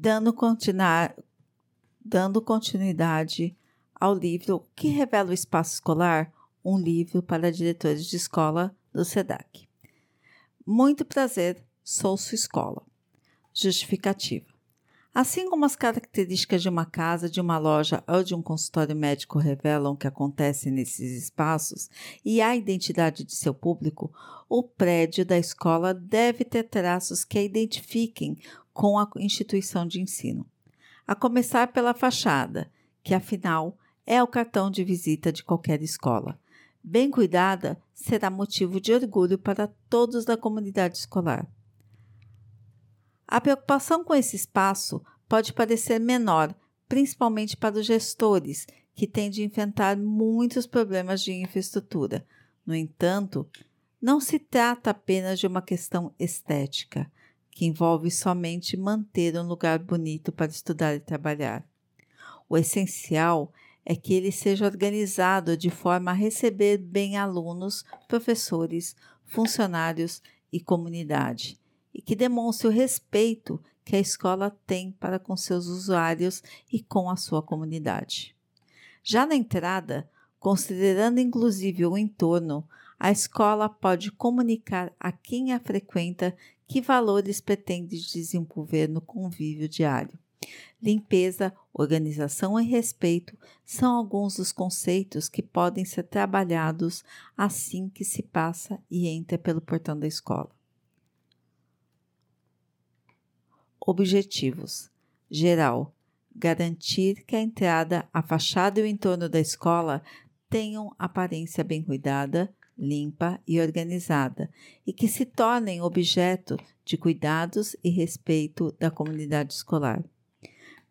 dando, continuar, dando continuidade ao livro Que Revela o Espaço Escolar, um livro para diretores de escola do SEDAC. Muito prazer, sou sua escola. Justificativa. Assim como as características de uma casa, de uma loja ou de um consultório médico revelam o que acontece nesses espaços e a identidade de seu público, o prédio da escola deve ter traços que a identifiquem com a instituição de ensino. A começar pela fachada, que afinal é o cartão de visita de qualquer escola. Bem cuidada, será motivo de orgulho para todos da comunidade escolar. A preocupação com esse espaço pode parecer menor, principalmente para os gestores, que têm de enfrentar muitos problemas de infraestrutura. No entanto, não se trata apenas de uma questão estética, que envolve somente manter um lugar bonito para estudar e trabalhar. O essencial é que ele seja organizado de forma a receber bem alunos, professores, funcionários e comunidade e que demonstre o respeito que a escola tem para com seus usuários e com a sua comunidade. Já na entrada, considerando inclusive o entorno, a escola pode comunicar a quem a frequenta que valores pretende desenvolver no convívio diário. Limpeza, organização e respeito são alguns dos conceitos que podem ser trabalhados assim que se passa e entra pelo portão da escola. Objetivos: geral, garantir que a entrada, a fachada e o entorno da escola tenham aparência bem cuidada, limpa e organizada e que se tornem objeto de cuidados e respeito da comunidade escolar.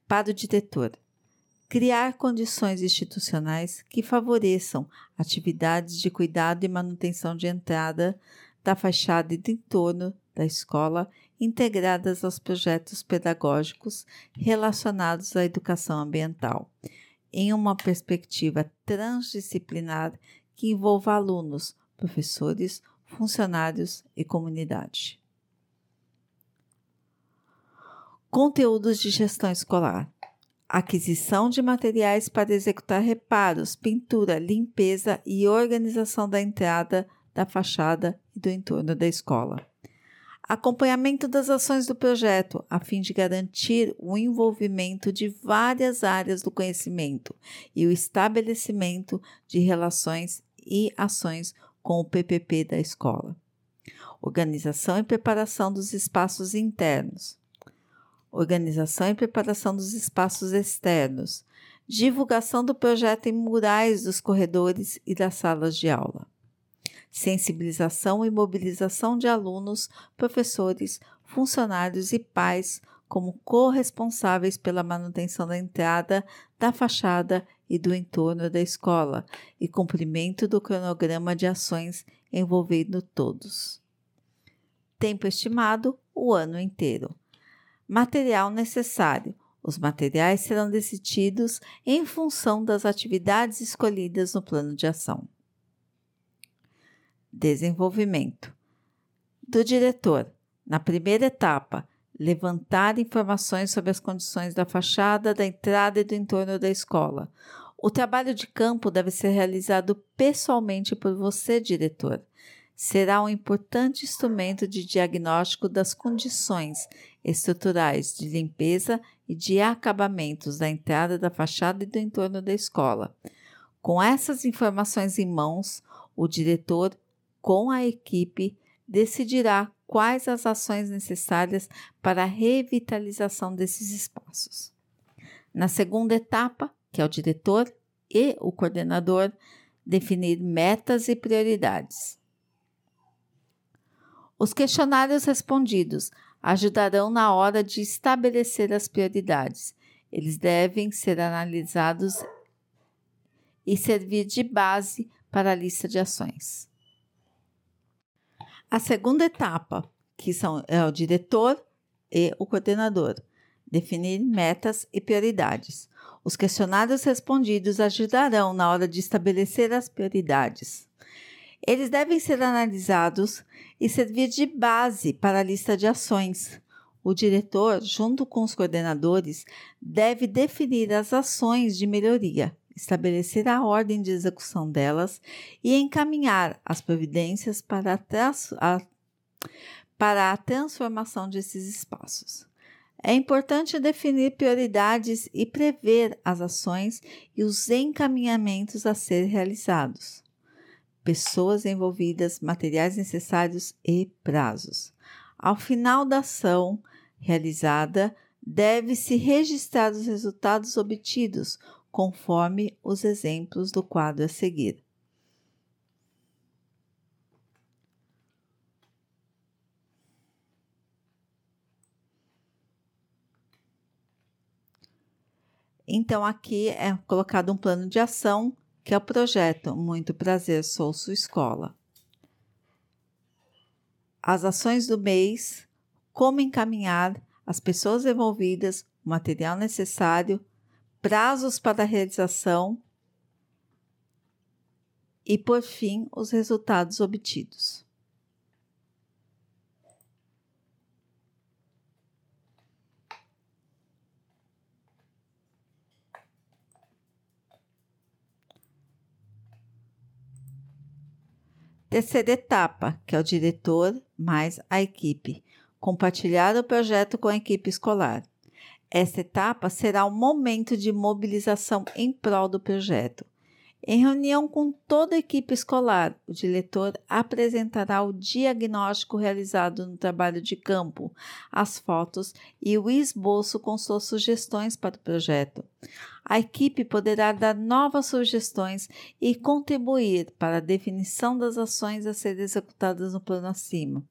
Para o diretor, criar condições institucionais que favoreçam atividades de cuidado e manutenção de entrada da fachada e do entorno da escola integradas aos projetos pedagógicos relacionados à educação ambiental, em uma perspectiva transdisciplinar que envolva alunos, professores, funcionários e comunidade. Conteúdos de gestão escolar: aquisição de materiais para executar reparos, pintura, limpeza e organização da entrada, da fachada e do entorno da escola acompanhamento das ações do projeto, a fim de garantir o envolvimento de várias áreas do conhecimento e o estabelecimento de relações e ações com o PPP da escola. Organização e preparação dos espaços internos. Organização e preparação dos espaços externos. Divulgação do projeto em murais dos corredores e das salas de aula sensibilização e mobilização de alunos, professores, funcionários e pais como corresponsáveis pela manutenção da entrada, da fachada e do entorno da escola e cumprimento do cronograma de ações envolvendo todos. Tempo estimado: o ano inteiro. Material necessário: os materiais serão decididos em função das atividades escolhidas no plano de ação. Desenvolvimento. Do diretor, na primeira etapa, levantar informações sobre as condições da fachada, da entrada e do entorno da escola. O trabalho de campo deve ser realizado pessoalmente por você, diretor. Será um importante instrumento de diagnóstico das condições estruturais de limpeza e de acabamentos da entrada da fachada e do entorno da escola. Com essas informações em mãos, o diretor com a equipe, decidirá quais as ações necessárias para a revitalização desses espaços. Na segunda etapa, que é o diretor e o coordenador, definir metas e prioridades. Os questionários respondidos ajudarão na hora de estabelecer as prioridades. Eles devem ser analisados e servir de base para a lista de ações. A segunda etapa, que são é o diretor e o coordenador, definir metas e prioridades. Os questionários respondidos ajudarão na hora de estabelecer as prioridades. Eles devem ser analisados e servir de base para a lista de ações. O diretor, junto com os coordenadores, deve definir as ações de melhoria, estabelecer a ordem de execução delas e encaminhar as providências para a, para a transformação desses espaços. É importante definir prioridades e prever as ações e os encaminhamentos a ser realizados. Pessoas envolvidas, materiais necessários e prazos. Ao final da ação realizada, deve-se registrar os resultados obtidos, conforme os exemplos do quadro a seguir. Então, aqui é colocado um plano de ação, que é o projeto Muito Prazer, Sou Sua Escola. As ações do mês, como encaminhar as pessoas envolvidas, o material necessário, prazos para a realização e, por fim, os resultados obtidos. Terceira etapa, que é o diretor mais a equipe. Compartilhar o projeto com a equipe escolar. Esta etapa será o momento de mobilização em prol do projeto. Em reunião com toda a equipe escolar, o diretor apresentará o diagnóstico realizado no trabalho de campo, as fotos e o esboço com suas sugestões para o projeto. A equipe poderá dar novas sugestões e contribuir para a definição das ações a serem executadas no plano acima.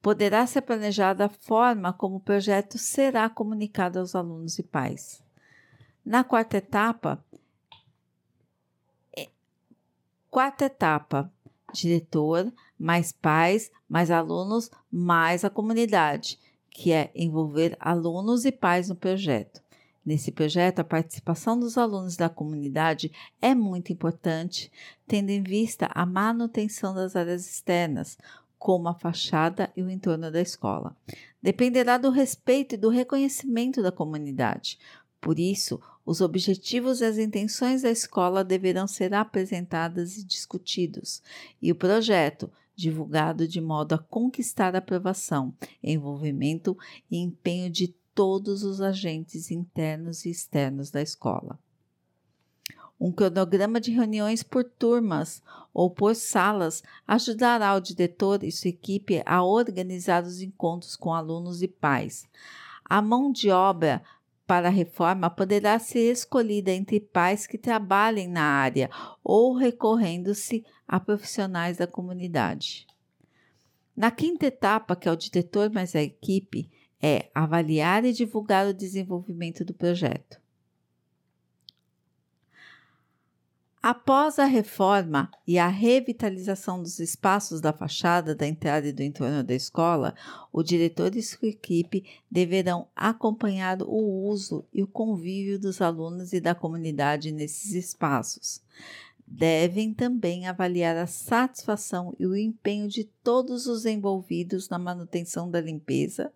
Poderá ser planejada a forma como o projeto será comunicado aos alunos e pais. Na quarta etapa, Quarta etapa: diretor, mais pais, mais alunos, mais a comunidade, que é envolver alunos e pais no projeto. Nesse projeto, a participação dos alunos da comunidade é muito importante, tendo em vista a manutenção das áreas externas, como a fachada e o entorno da escola. Dependerá do respeito e do reconhecimento da comunidade. Por isso, os objetivos e as intenções da escola deverão ser apresentadas e discutidos, e o projeto divulgado de modo a conquistar aprovação, envolvimento e empenho de todos os agentes internos e externos da escola. Um cronograma de reuniões por turmas ou por salas ajudará o diretor e sua equipe a organizar os encontros com alunos e pais. A mão de obra para a reforma poderá ser escolhida entre pais que trabalhem na área ou recorrendo-se a profissionais da comunidade. Na quinta etapa, que é o diretor mais a equipe, é avaliar e divulgar o desenvolvimento do projeto. Após a reforma e a revitalização dos espaços da fachada, da entrada e do entorno da escola, o diretor e sua equipe deverão acompanhar o uso e o convívio dos alunos e da comunidade nesses espaços. Devem também avaliar a satisfação e o empenho de todos os envolvidos na manutenção da limpeza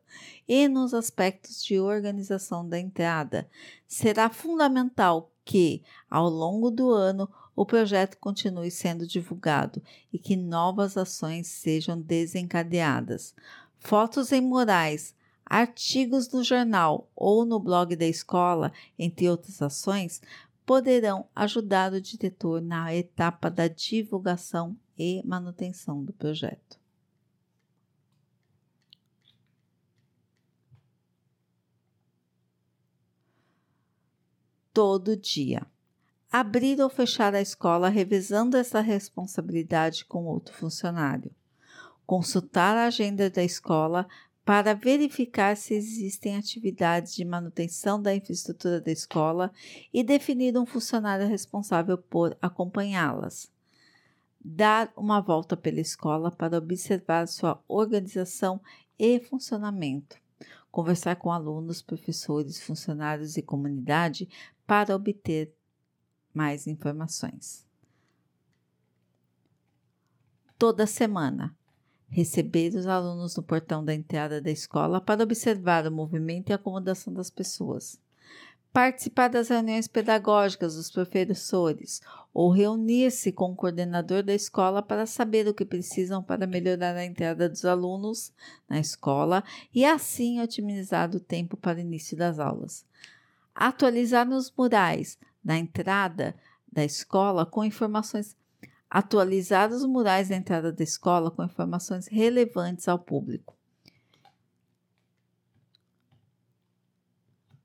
e nos aspectos de organização da entrada. Será fundamental que, ao longo do ano, o projeto continue sendo divulgado e que novas ações sejam desencadeadas. Fotos em murais, artigos no jornal ou no blog da escola, entre outras ações, poderão ajudar o diretor na etapa da divulgação e manutenção do projeto. todo dia. Abrir ou fechar a escola revezando essa responsabilidade com outro funcionário. Consultar a agenda da escola para verificar se existem atividades de manutenção da infraestrutura da escola e definir um funcionário responsável por acompanhá-las. Dar uma volta pela escola para observar sua organização e funcionamento. Conversar com alunos, professores, funcionários e comunidade para obter mais informações. Toda semana, receber os alunos no portão da entrada da escola para observar o movimento e acomodação das pessoas, participar das reuniões pedagógicas dos professores ou reunir-se com o coordenador da escola para saber o que precisam para melhorar a entrada dos alunos na escola e assim otimizar o tempo para o início das aulas. Atualizar nos murais na entrada da escola com informações atualizar os murais da entrada da escola com informações relevantes ao público.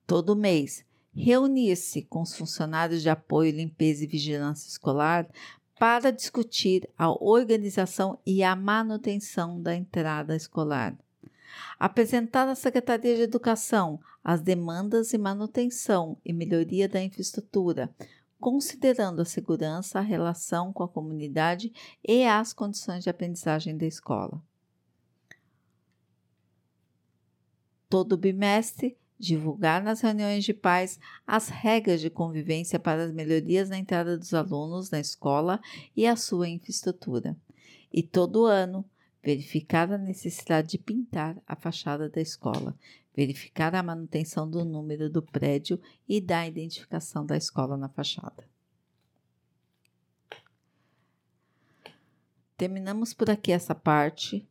Todo mês, reunir-se com os funcionários de apoio, limpeza e vigilância escolar para discutir a organização e a manutenção da entrada escolar. Apresentar à Secretaria de Educação as demandas de manutenção e melhoria da infraestrutura, considerando a segurança, a relação com a comunidade e as condições de aprendizagem da escola. Todo bimestre, divulgar nas reuniões de pais as regras de convivência para as melhorias na entrada dos alunos na escola e a sua infraestrutura. E todo ano, verificar a necessidade de pintar a fachada da escola, verificar a manutenção do número do prédio e da identificação da escola na fachada. Terminamos por aqui essa parte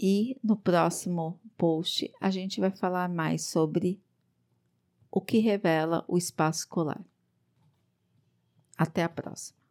e no próximo post a gente vai falar mais sobre o que revela o espaço escolar. Até a próxima.